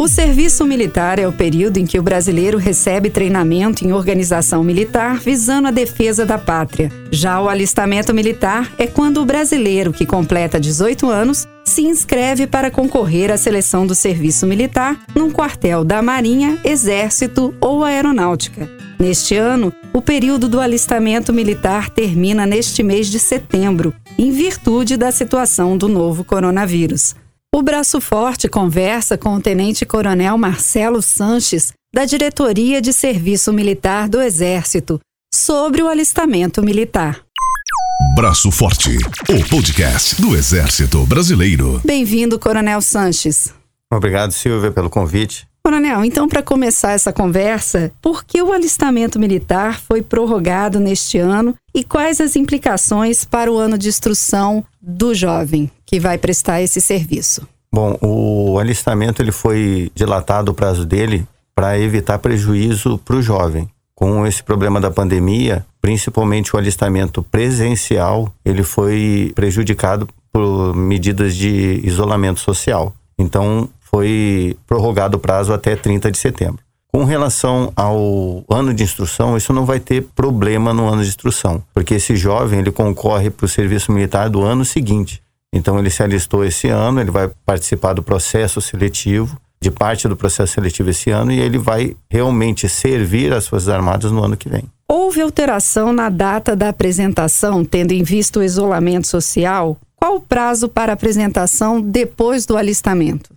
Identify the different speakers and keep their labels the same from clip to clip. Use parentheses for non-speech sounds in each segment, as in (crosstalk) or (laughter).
Speaker 1: O serviço militar é o período em que o brasileiro recebe treinamento em organização militar visando a defesa da pátria. Já o alistamento militar é quando o brasileiro que completa 18 anos se inscreve para concorrer à seleção do serviço militar num quartel da Marinha, Exército ou Aeronáutica. Neste ano, o período do alistamento militar termina neste mês de setembro, em virtude da situação do novo coronavírus. O Braço Forte conversa com o Tenente Coronel Marcelo Sanches, da Diretoria de Serviço Militar do Exército, sobre o alistamento militar.
Speaker 2: Braço Forte, o podcast do Exército Brasileiro.
Speaker 1: Bem-vindo, Coronel Sanches.
Speaker 3: Obrigado, Silvia, pelo convite.
Speaker 1: Coronel, então, para começar essa conversa, por que o alistamento militar foi prorrogado neste ano e quais as implicações para o ano de instrução do jovem que vai prestar esse serviço?
Speaker 3: Bom, o alistamento ele foi dilatado o prazo dele para evitar prejuízo para o jovem. Com esse problema da pandemia, principalmente o alistamento presencial, ele foi prejudicado por medidas de isolamento social. Então, foi prorrogado o prazo até 30 de setembro. Com relação ao ano de instrução, isso não vai ter problema no ano de instrução, porque esse jovem ele concorre para o serviço militar do ano seguinte. Então ele se alistou esse ano, ele vai participar do processo seletivo, de parte do processo seletivo esse ano, e ele vai realmente servir as Forças Armadas no ano que vem.
Speaker 1: Houve alteração na data da apresentação, tendo em vista o isolamento social? Qual o prazo para apresentação depois do alistamento?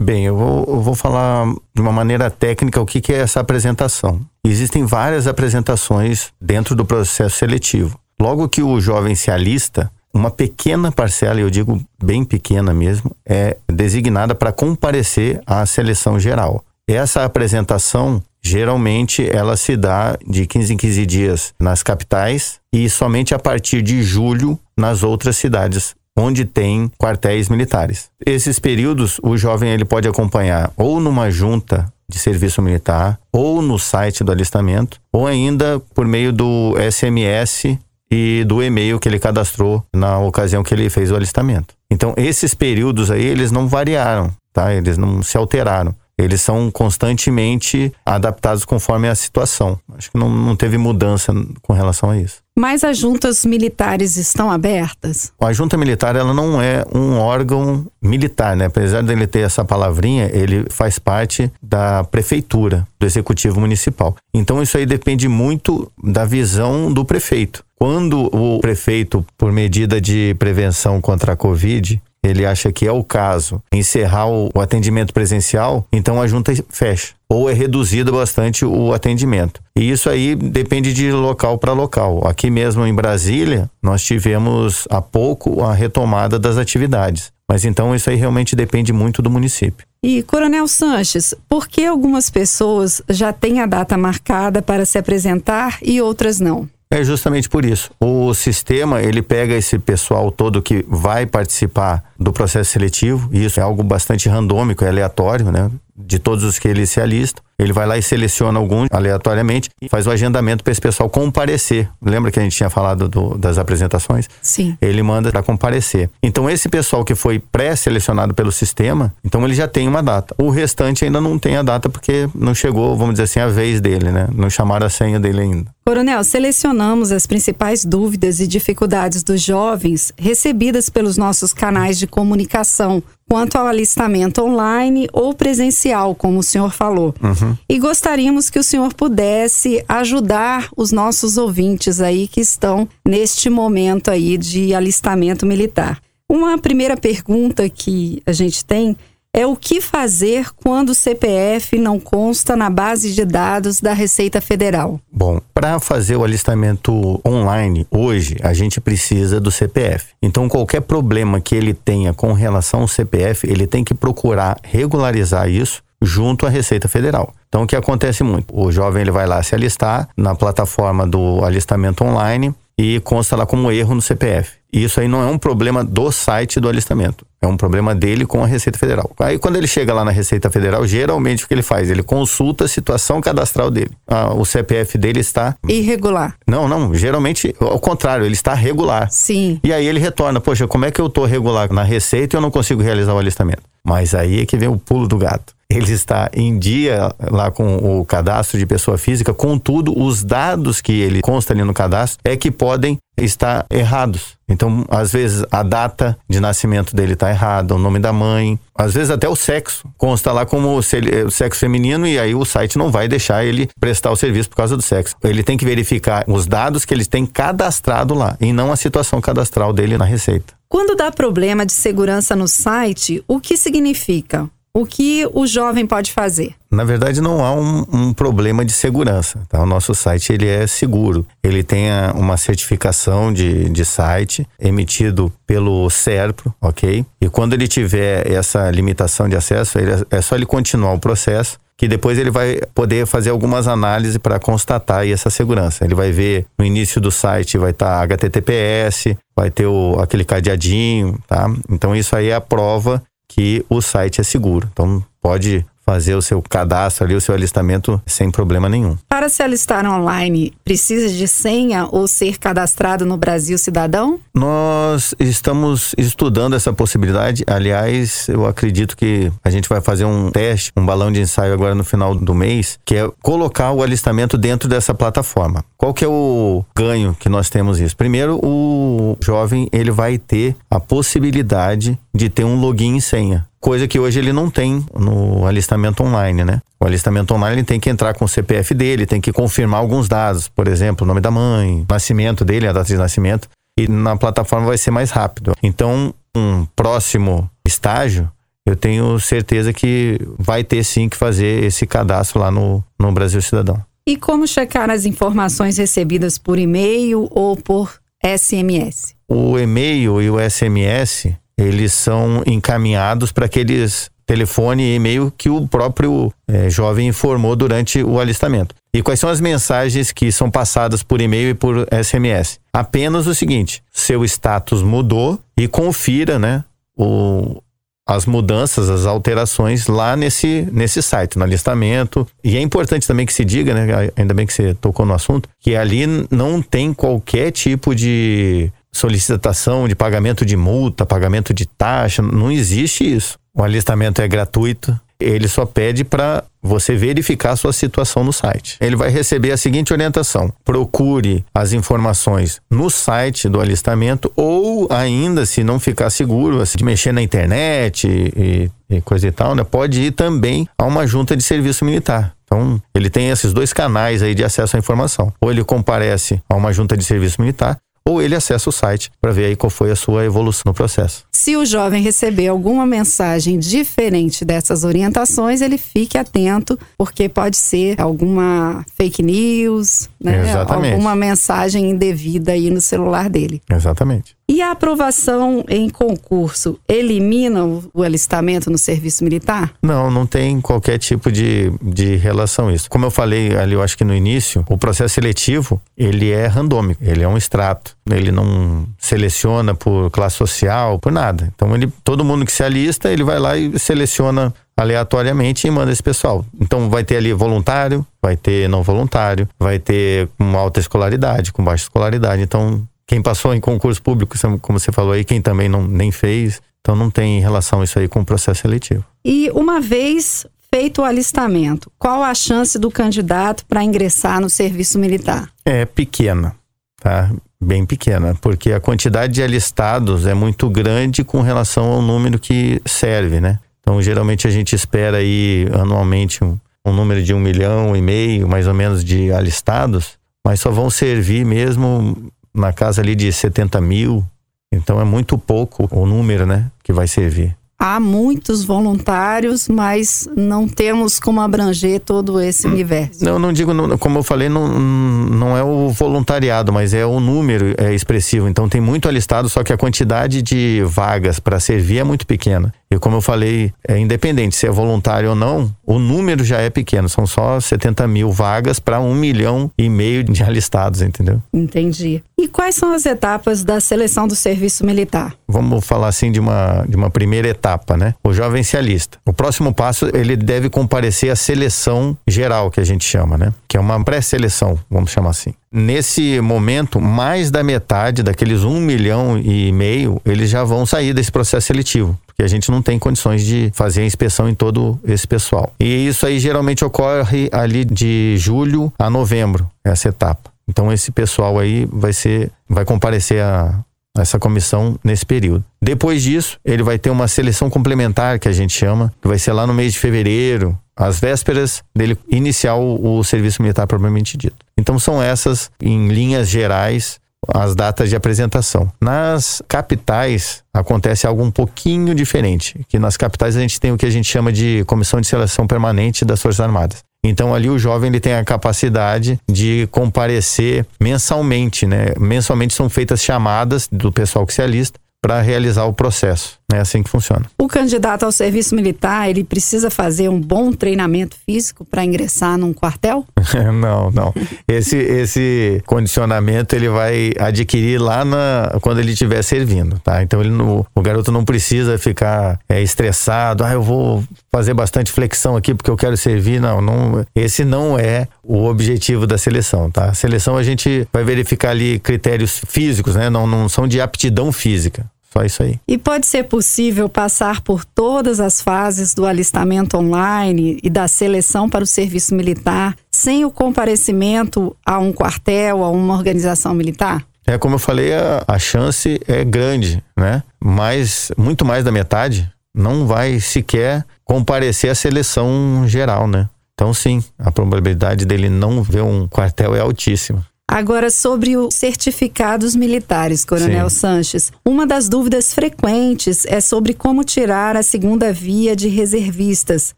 Speaker 3: Bem, eu vou, eu vou falar de uma maneira técnica o que, que é essa apresentação. Existem várias apresentações dentro do processo seletivo. Logo que o jovem se alista, uma pequena parcela, eu digo bem pequena mesmo, é designada para comparecer à seleção geral. Essa apresentação, geralmente, ela se dá de 15 em 15 dias nas capitais e somente a partir de julho nas outras cidades onde tem quartéis militares. Esses períodos o jovem ele pode acompanhar ou numa junta de serviço militar, ou no site do alistamento, ou ainda por meio do SMS e do e-mail que ele cadastrou na ocasião que ele fez o alistamento. Então, esses períodos aí, eles não variaram, tá? Eles não se alteraram eles são constantemente adaptados conforme a situação. Acho que não, não teve mudança com relação a isso.
Speaker 1: Mas as juntas militares estão abertas?
Speaker 3: A junta militar ela não é um órgão militar, né? Apesar dele ter essa palavrinha, ele faz parte da prefeitura, do executivo municipal. Então isso aí depende muito da visão do prefeito. Quando o prefeito, por medida de prevenção contra a Covid, ele acha que é o caso encerrar o, atendimento presencial, então a junta fecha ou é reduzido bastante o atendimento. E isso aí depende de local para local. Aqui mesmo em Brasília, nós tivemos há pouco a retomada das atividades. Mas então isso aí realmente depende muito do município.
Speaker 1: E Coronel Sanches, por que algumas pessoas já têm a data marcada para se apresentar e outras não?
Speaker 3: É justamente por isso. O sistema, ele pega esse pessoal todo que vai participar do processo seletivo, e isso é algo bastante randômico, é aleatório, né? De todos os que ele se alistam. Ele vai lá e seleciona alguns aleatoriamente e faz o agendamento para esse pessoal comparecer. Lembra que a gente tinha falado do, das apresentações?
Speaker 1: Sim.
Speaker 3: Ele manda para comparecer. Então, esse pessoal que foi pré-selecionado pelo sistema, então ele já tem uma data. O restante ainda não tem a data porque não chegou, vamos dizer assim, a vez dele, né? Não chamaram a senha dele ainda.
Speaker 1: Coronel, selecionamos as principais dúvidas e dificuldades dos jovens recebidas pelos nossos canais de comunicação quanto ao alistamento online ou presencial, como o senhor falou. Uhum. E gostaríamos que o senhor pudesse ajudar os nossos ouvintes aí que estão neste momento aí de alistamento militar. Uma primeira pergunta que a gente tem é o que fazer quando o CPF não consta na base de dados da Receita Federal?
Speaker 3: Bom, para fazer o alistamento online, hoje a gente precisa do CPF. Então, qualquer problema que ele tenha com relação ao CPF, ele tem que procurar regularizar isso junto à Receita Federal. Então, o que acontece muito? O jovem ele vai lá se alistar na plataforma do alistamento online e consta lá como erro no CPF. E isso aí não é um problema do site do alistamento. É um problema dele com a Receita Federal. Aí quando ele chega lá na Receita Federal, geralmente o que ele faz? Ele consulta a situação cadastral dele. Ah, o CPF dele está
Speaker 1: irregular.
Speaker 3: Não, não, geralmente ao contrário, ele está regular.
Speaker 1: Sim.
Speaker 3: E aí ele retorna, poxa, como é que eu estou regular na Receita e eu não consigo realizar o alistamento? Mas aí é que vem o pulo do gato. ele está em dia lá com o cadastro de pessoa física, contudo, os dados que ele consta ali no cadastro é que podem estar errados. Então, às vezes, a data de nascimento dele está errada, o nome da mãe, às vezes até o sexo. Consta lá como o sexo feminino e aí o site não vai deixar ele prestar o serviço por causa do sexo. Ele tem que verificar os dados que ele tem cadastrado lá e não a situação cadastral dele na Receita.
Speaker 1: Quando dá problema de segurança no site, o que significa? O que o jovem pode fazer?
Speaker 3: Na verdade, não há um, um, problema de segurança. Tá? O nosso site ele é seguro. Ele tem uma certificação de, de site emitido pelo SERPRO, ok? E quando ele tiver essa limitação de acesso, ele, é só ele continuar o processo que depois ele vai poder fazer algumas análises para constatar essa segurança. Ele vai ver no início do site vai estar tá HTTPS, vai ter o, aquele cadeadinho, tá? Então isso aí é a prova que o site é seguro. Então pode fazer o seu cadastro ali, o seu alistamento sem problema nenhum.
Speaker 1: Para se alistar online, precisa de senha ou ser cadastrado no Brasil Cidadão?
Speaker 3: Nós estamos estudando essa possibilidade. Aliás, eu acredito que a gente vai fazer um teste, um balão de ensaio agora no final do mês, que é colocar o alistamento dentro dessa plataforma. Qual que é o ganho que nós temos isso? Primeiro, o jovem ele vai ter a possibilidade de ter um login e senha coisa que hoje ele não tem no alistamento online, né? O alistamento online ele tem que entrar com o CPF dele, tem que confirmar alguns dados, por exemplo, o nome da mãe, nascimento dele, a data de nascimento, e na plataforma vai ser mais rápido. Então, um próximo estágio, eu tenho certeza que vai ter sim que fazer esse cadastro lá no, no Brasil Cidadão.
Speaker 1: E como checar as informações recebidas por e-mail ou por SMS?
Speaker 3: O e-mail e o SMS eles são encaminhados para aqueles telefone e e-mail que o próprio é, jovem informou durante o alistamento. E quais são as mensagens que são passadas por e-mail e por SMS? Apenas o seguinte: seu status mudou e confira, né, o, as mudanças, as alterações lá nesse, nesse site, no alistamento. E é importante também que se diga, né, ainda bem que você tocou no assunto, que ali não tem qualquer tipo de solicitação de pagamento de multa, pagamento de taxa, não existe isso. O alistamento é gratuito, ele só pede para você verificar a sua situação no site. Ele vai receber a seguinte orientação: procure as informações no site do alistamento ou ainda, se não ficar seguro, assim, de mexer na internet e, e coisa e tal, né, pode ir também a uma junta de serviço militar. Então, ele tem esses dois canais aí de acesso à informação. Ou ele comparece a uma junta de serviço militar, ou ele acessa o site para ver aí qual foi a sua evolução no processo.
Speaker 1: Se o jovem receber alguma mensagem diferente dessas orientações, ele fique atento, porque pode ser alguma fake news, né?
Speaker 3: Exatamente.
Speaker 1: alguma mensagem indevida aí no celular dele.
Speaker 3: Exatamente.
Speaker 1: E a aprovação em concurso elimina o alistamento no serviço militar?
Speaker 3: Não, não tem qualquer tipo de, de relação isso. Como eu falei ali, eu acho que no início, o processo seletivo, ele é randômico, ele é um extrato. Ele não seleciona por classe social, por nada. Então, ele, todo mundo que se alista, ele vai lá e seleciona aleatoriamente e manda esse pessoal. Então vai ter ali voluntário, vai ter não voluntário, vai ter com alta escolaridade, com baixa escolaridade. Então quem passou em concurso público, como você falou aí, quem também não, nem fez. Então não tem relação isso aí com o processo seletivo.
Speaker 1: E uma vez feito o alistamento, qual a chance do candidato para ingressar no serviço militar?
Speaker 3: É pequena, tá? Bem pequena, porque a quantidade de alistados é muito grande com relação ao número que serve, né? Então, geralmente a gente espera aí anualmente um, um número de um milhão e meio, mais ou menos, de alistados, mas só vão servir mesmo na casa ali de 70 mil. Então é muito pouco o número, né, que vai servir.
Speaker 1: Há muitos voluntários, mas não temos como abranger todo esse universo.
Speaker 3: Não, não digo, como eu falei, não, não é o voluntariado, mas é o número é expressivo. Então tem muito alistado, só que a quantidade de vagas para servir é muito pequena. E como eu falei, é independente se é voluntário ou não, o número já é pequeno. São só 70 mil vagas para um milhão e meio de alistados, entendeu?
Speaker 1: Entendi. E quais são as etapas da seleção do serviço militar?
Speaker 3: Vamos falar assim de uma, de uma primeira etapa, né? O jovem se alista. O próximo passo, ele deve comparecer à seleção geral, que a gente chama, né? Que é uma pré-seleção, vamos chamar assim. Nesse momento, mais da metade daqueles um milhão e meio, eles já vão sair desse processo seletivo porque a gente não tem condições de fazer a inspeção em todo esse pessoal. E isso aí geralmente ocorre ali de julho a novembro, essa etapa. Então esse pessoal aí vai ser, vai comparecer a, essa comissão nesse período. Depois disso, ele vai ter uma seleção complementar que a gente chama, que vai ser lá no mês de fevereiro, às vésperas dele iniciar o, o serviço militar propriamente dito. Então são essas, em linhas gerais, as datas de apresentação. Nas capitais acontece algo um pouquinho diferente, que nas capitais a gente tem o que a gente chama de comissão de seleção permanente das Forças Armadas. Então ali o jovem ele tem a capacidade de comparecer mensalmente, né? Mensalmente são feitas chamadas do pessoal que se alista para realizar o processo. É assim que funciona.
Speaker 1: O candidato ao serviço militar, ele precisa fazer um bom treinamento físico para ingressar num quartel? (laughs)
Speaker 3: não, não. Esse, esse condicionamento ele vai adquirir lá na, quando ele estiver servindo, tá? Então ele no, o garoto não precisa ficar é, estressado. Ah, eu vou fazer bastante flexão aqui porque eu quero servir. Não, não. Esse não é o objetivo da seleção, tá? A seleção a gente vai verificar ali critérios físicos, né? Não, não são de aptidão física. Só isso aí.
Speaker 1: E pode ser possível passar por todas as fases do alistamento online e da seleção para o serviço militar sem o comparecimento a um quartel, a uma organização militar?
Speaker 3: É como eu falei, a, a chance é grande, né? Mas muito mais da metade não vai sequer comparecer à seleção geral, né? Então sim, a probabilidade dele não ver um quartel é altíssima.
Speaker 1: Agora, sobre os certificados militares, Coronel Sim. Sanches, uma das dúvidas frequentes é sobre como tirar a segunda via de reservistas.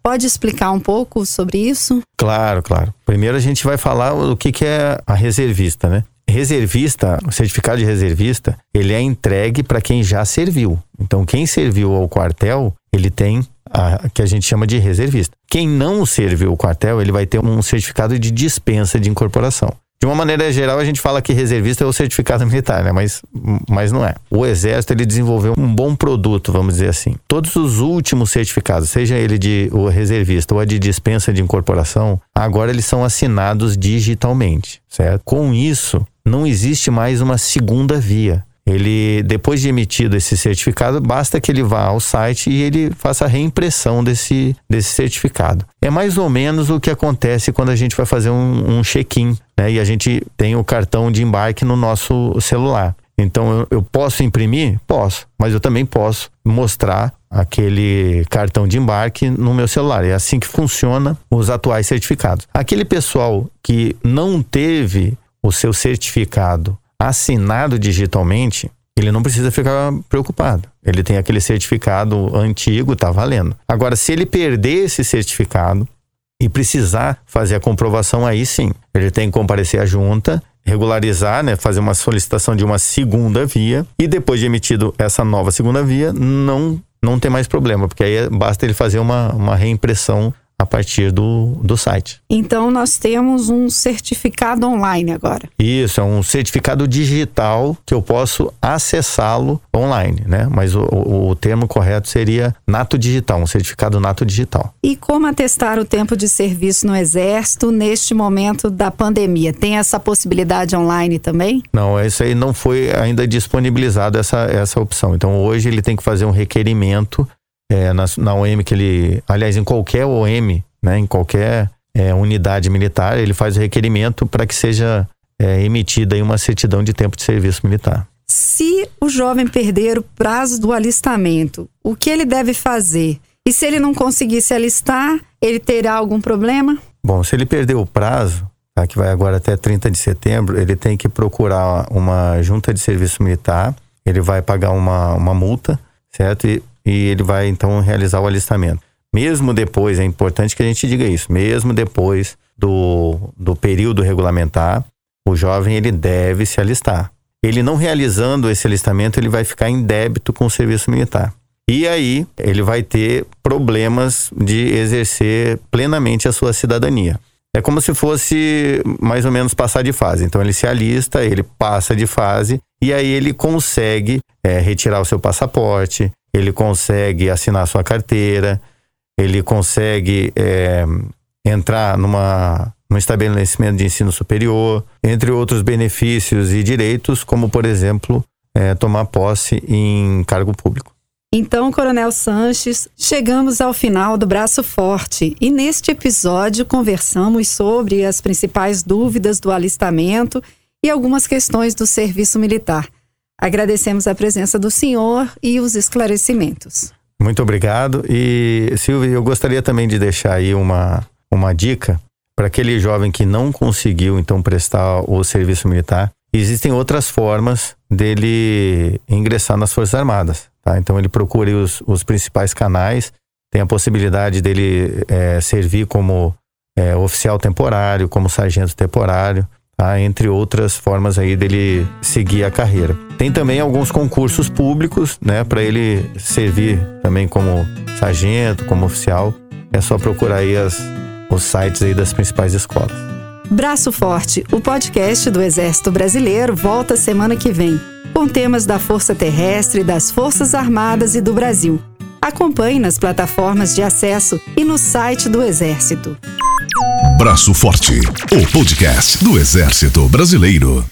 Speaker 1: Pode explicar um pouco sobre isso?
Speaker 3: Claro, claro. Primeiro a gente vai falar o que, que é a reservista, né? Reservista, o certificado de reservista, ele é entregue para quem já serviu. Então, quem serviu ao quartel, ele tem a, que a gente chama de reservista. Quem não serviu o quartel, ele vai ter um certificado de dispensa de incorporação. De uma maneira geral, a gente fala que reservista é o certificado (laughs) militar, né? Mas, mas não é. O Exército ele desenvolveu um bom produto, vamos dizer assim. Todos os últimos certificados, seja ele de o reservista ou a de dispensa de incorporação, agora eles são assinados digitalmente, certo? Com isso, não existe mais uma segunda via ele depois de emitido esse certificado, basta que ele vá ao site e ele faça a reimpressão desse, desse certificado. É mais ou menos o que acontece quando a gente vai fazer um, um check-in, né? E a gente tem o cartão de embarque no nosso celular. Então eu, eu posso imprimir? Posso, mas eu também posso mostrar aquele cartão de embarque no meu celular. É assim que funciona os atuais certificados. Aquele pessoal que não teve o seu certificado assinado digitalmente, ele não precisa ficar preocupado. Ele tem aquele certificado antigo, tá valendo. Agora, se ele perder esse certificado e precisar fazer a comprovação, aí sim, ele tem que comparecer à junta, regularizar, né, fazer uma solicitação de uma segunda via e depois de emitido essa nova segunda via, não não tem mais problema, porque aí basta ele fazer uma, uma reimpressão a partir do, do site.
Speaker 1: Então nós temos um certificado online agora.
Speaker 3: Isso, é um certificado digital que eu posso acessá-lo online, né? Mas o, o, o, termo correto seria nato digital, um certificado nato digital.
Speaker 1: E como atestar o tempo de serviço no Exército neste momento da pandemia? Tem essa possibilidade online também?
Speaker 3: Não, isso aí não foi ainda disponibilizado essa, essa opção. Então hoje ele tem que fazer um requerimento é, na, na OM que ele, aliás, em qualquer OM, né, em qualquer é, unidade militar, ele faz o requerimento para que seja é, emitida uma certidão de tempo de serviço militar.
Speaker 1: Se o jovem perder o prazo do alistamento, o que ele deve fazer? E se ele não conseguir se alistar, ele terá algum problema?
Speaker 3: Bom, se ele perder o prazo, tá, que vai agora até 30 de setembro, ele tem que procurar uma junta de serviço militar, ele vai pagar uma, uma multa, certo? E e ele vai então realizar o alistamento. Mesmo depois, é importante que a gente diga isso, mesmo depois do, do período regulamentar, o jovem ele deve se alistar. Ele não realizando esse alistamento, ele vai ficar em débito com o serviço militar. E aí ele vai ter problemas de exercer plenamente a sua cidadania. É como se fosse mais ou menos passar de fase. Então ele se alista, ele passa de fase e aí ele consegue é, retirar o seu passaporte, ele consegue assinar sua carteira, ele consegue é, entrar numa, num estabelecimento de ensino superior, entre outros benefícios e direitos, como por exemplo é, tomar posse em cargo público.
Speaker 1: Então, Coronel Sanches, chegamos ao final do Braço Forte e neste episódio conversamos sobre as principais dúvidas do alistamento e algumas questões do serviço militar. Agradecemos a presença do senhor e os esclarecimentos.
Speaker 3: Muito obrigado. E, Silvia, eu gostaria também de deixar aí uma, uma dica para aquele jovem que não conseguiu, então, prestar o serviço militar. Existem outras formas dele ingressar nas Forças Armadas. Tá? Então ele procura os, os principais canais, tem a possibilidade dele é, servir como é, oficial temporário, como sargento temporário, tá? entre outras formas aí dele seguir a carreira. Tem também alguns concursos públicos, né, para ele servir também como sargento, como oficial. É só procurar aí as, os sites aí das principais escolas.
Speaker 1: Braço Forte, o podcast do Exército Brasileiro, volta semana que vem com temas da Força Terrestre, das Forças Armadas e do Brasil. Acompanhe nas plataformas de acesso e no site do Exército.
Speaker 2: Braço Forte, o podcast do Exército Brasileiro.